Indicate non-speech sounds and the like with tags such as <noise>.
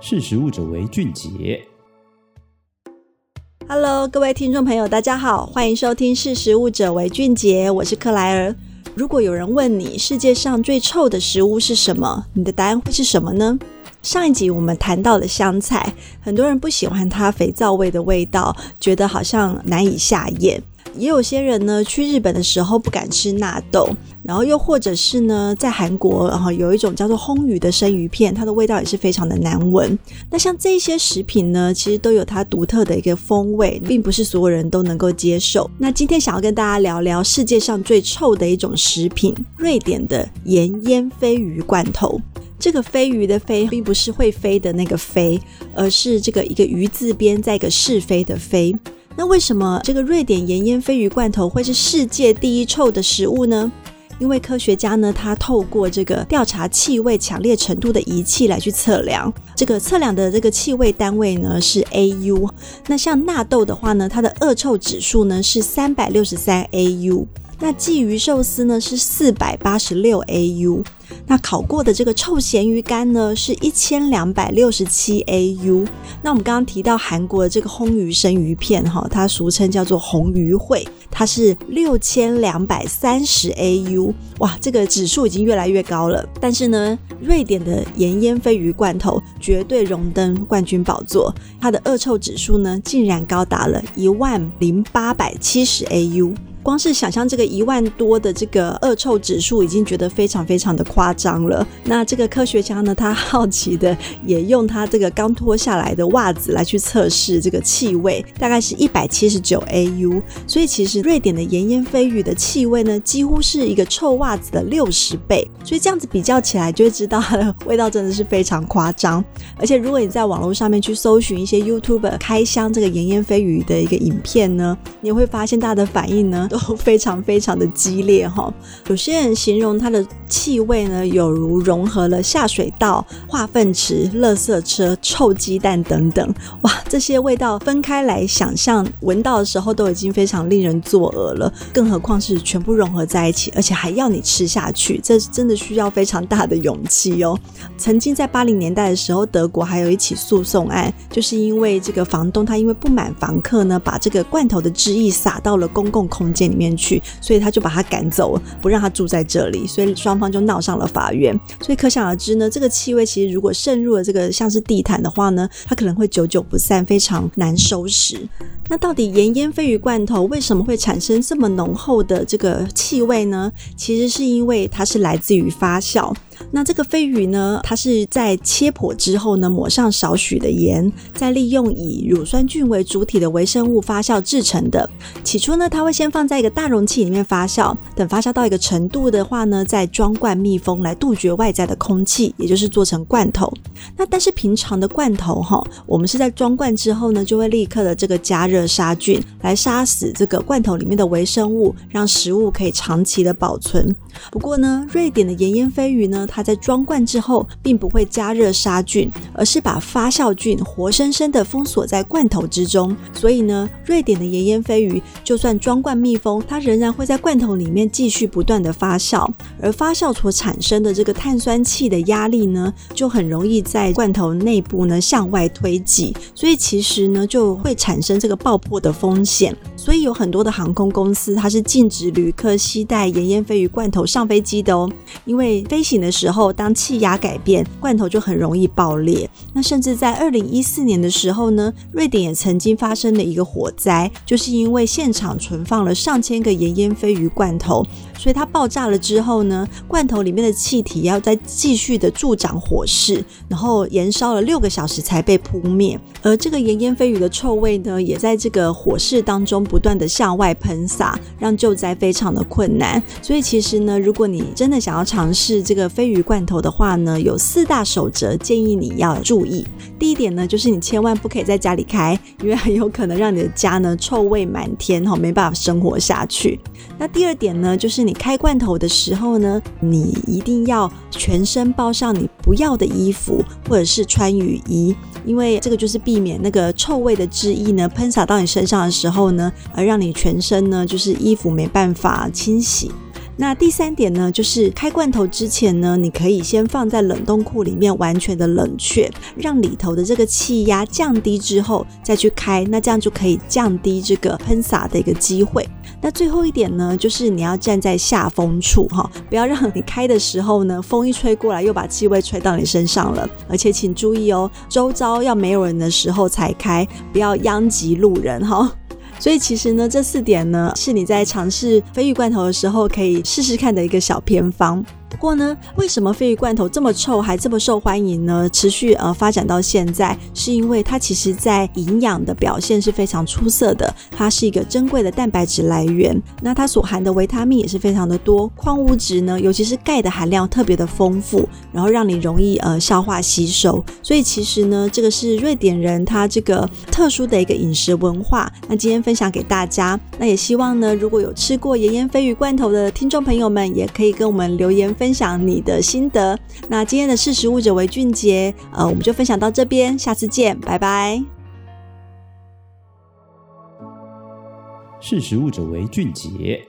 识食物者为俊杰。Hello，各位听众朋友，大家好，欢迎收听识食物者为俊杰，我是克莱尔。如果有人问你世界上最臭的食物是什么，你的答案会是什么呢？上一集我们谈到了香菜，很多人不喜欢它肥皂味的味道，觉得好像难以下咽。也有些人呢，去日本的时候不敢吃纳豆，然后又或者是呢，在韩国，然后有一种叫做烘鱼的生鱼片，它的味道也是非常的难闻。那像这些食品呢，其实都有它独特的一个风味，并不是所有人都能够接受。那今天想要跟大家聊聊世界上最臭的一种食品——瑞典的盐腌鲱鱼罐头。这个飞鱼的飞，并不是会飞的那个飞，而是这个一个鱼字边，再一个是非的非。那为什么这个瑞典盐腌鲱鱼罐头会是世界第一臭的食物呢？因为科学家呢，他透过这个调查气味强烈程度的仪器来去测量，这个测量的这个气味单位呢是 AU。那像纳豆的话呢，它的恶臭指数呢是三百六十三 AU。那鲫鱼寿司呢是四百八十六 AU。那烤过的这个臭咸鱼干呢，是一千两百六十七 AU。那我们刚刚提到韩国的这个烘鱼生鱼片，哈，它俗称叫做红鱼烩，它是六千两百三十 AU。哇，这个指数已经越来越高了。但是呢，瑞典的盐腌鲱鱼罐头绝对荣登冠军宝座，它的恶臭指数呢，竟然高达了一万零八百七十 AU。光是想象这个一万多的这个恶臭指数，已经觉得非常非常的夸张了。那这个科学家呢，他好奇的也用他这个刚脱下来的袜子来去测试这个气味，大概是一百七十九 AU。所以其实瑞典的盐腌飞鱼的气味呢，几乎是一个臭袜子的六十倍。所以这样子比较起来，就会知道它的味道真的是非常夸张。而且如果你在网络上面去搜寻一些 YouTube 开箱这个盐腌飞鱼的一个影片呢，你会发现大家的反应呢，都 <laughs> 非常非常的激烈哈，有些人形容它的气味呢，有如融合了下水道、化粪池、垃圾车、臭鸡蛋等等，哇，这些味道分开来想象，闻到的时候都已经非常令人作呕了，更何况是全部融合在一起，而且还要你吃下去，这真的需要非常大的勇气哦。曾经在八零年代的时候，德国还有一起诉讼案，就是因为这个房东他因为不满房客呢，把这个罐头的汁液洒到了公共空间里面去，所以他就把他赶走了，不让他住在这里，所以双方就闹上了法院。所以可想而知呢，这个气味其实如果渗入了这个像是地毯的话呢，它可能会久久不散，非常难收拾。那到底盐腌鲱鱼罐头为什么会产生这么浓厚的这个气味呢？其实是因为它是来自于发酵。那这个飞鱼呢，它是在切破之后呢，抹上少许的盐，再利用以乳酸菌为主体的微生物发酵制成的。起初呢，它会先放在一个大容器里面发酵，等发酵到一个程度的话呢，再装罐密封来杜绝外在的空气，也就是做成罐头。那但是平常的罐头哈，我们是在装罐之后呢，就会立刻的这个加热杀菌，来杀死这个罐头里面的微生物，让食物可以长期的保存。不过呢，瑞典的盐腌飞鱼呢，它在装罐之后，并不会加热杀菌，而是把发酵菌活生生的封锁在罐头之中。所以呢，瑞典的盐腌飞鱼就算装罐密封，它仍然会在罐头里面继续不断的发酵，而发酵所产生的这个碳酸气的压力呢，就很容易在罐头内部呢向外推挤，所以其实呢就会产生这个爆破的风险。所以有很多的航空公司，它是禁止旅客携带盐腌鲱鱼罐头上飞机的哦，因为飞行的时候，当气压改变，罐头就很容易爆裂。那甚至在二零一四年的时候呢，瑞典也曾经发生了一个火灾，就是因为现场存放了上千个盐腌鲱鱼罐头，所以它爆炸了之后呢，罐头里面的气体要再继续的助长火势，然后燃烧了六个小时才被扑灭。而这个盐腌鲱鱼的臭味呢，也在这个火势当中不断的向外喷洒，让救灾非常的困难。所以其实呢，如果你真的想要尝试这个飞鱼罐头的话呢，有四大守则建议你要注意。第一点呢，就是你千万不可以在家里开，因为很有可能让你的家呢臭味满天哈，没办法生活下去。那第二点呢，就是你开罐头的时候呢，你一定要全身包上你不要的衣服，或者是穿雨衣，因为这个就是避免那个臭味的汁液呢喷洒到你身上的时候呢，而让你全身呢就是衣服没办法清洗。那第三点呢，就是开罐头之前呢，你可以先放在冷冻库里面完全的冷却，让里头的这个气压降低之后再去开，那这样就可以降低这个喷洒的一个机会。那最后一点呢，就是你要站在下风处哈，不要让你开的时候呢，风一吹过来又把气味吹到你身上了。而且请注意哦，周遭要没有人的时候才开，不要殃及路人哈。所以其实呢，这四点呢，是你在尝试鲱鱼罐头的时候可以试试看的一个小偏方。过呢，为什么鲱鱼罐头这么臭还这么受欢迎呢？持续呃发展到现在，是因为它其实在营养的表现是非常出色的。它是一个珍贵的蛋白质来源，那它所含的维他命也是非常的多，矿物质呢，尤其是钙的含量特别的丰富，然后让你容易呃消化吸收。所以其实呢，这个是瑞典人他这个特殊的一个饮食文化。那今天分享给大家，那也希望呢，如果有吃过盐盐鲱鱼罐头的听众朋友们，也可以跟我们留言。分分享你的心得。那今天的识食物者为俊杰，呃，我们就分享到这边，下次见，拜拜。识食物者为俊杰。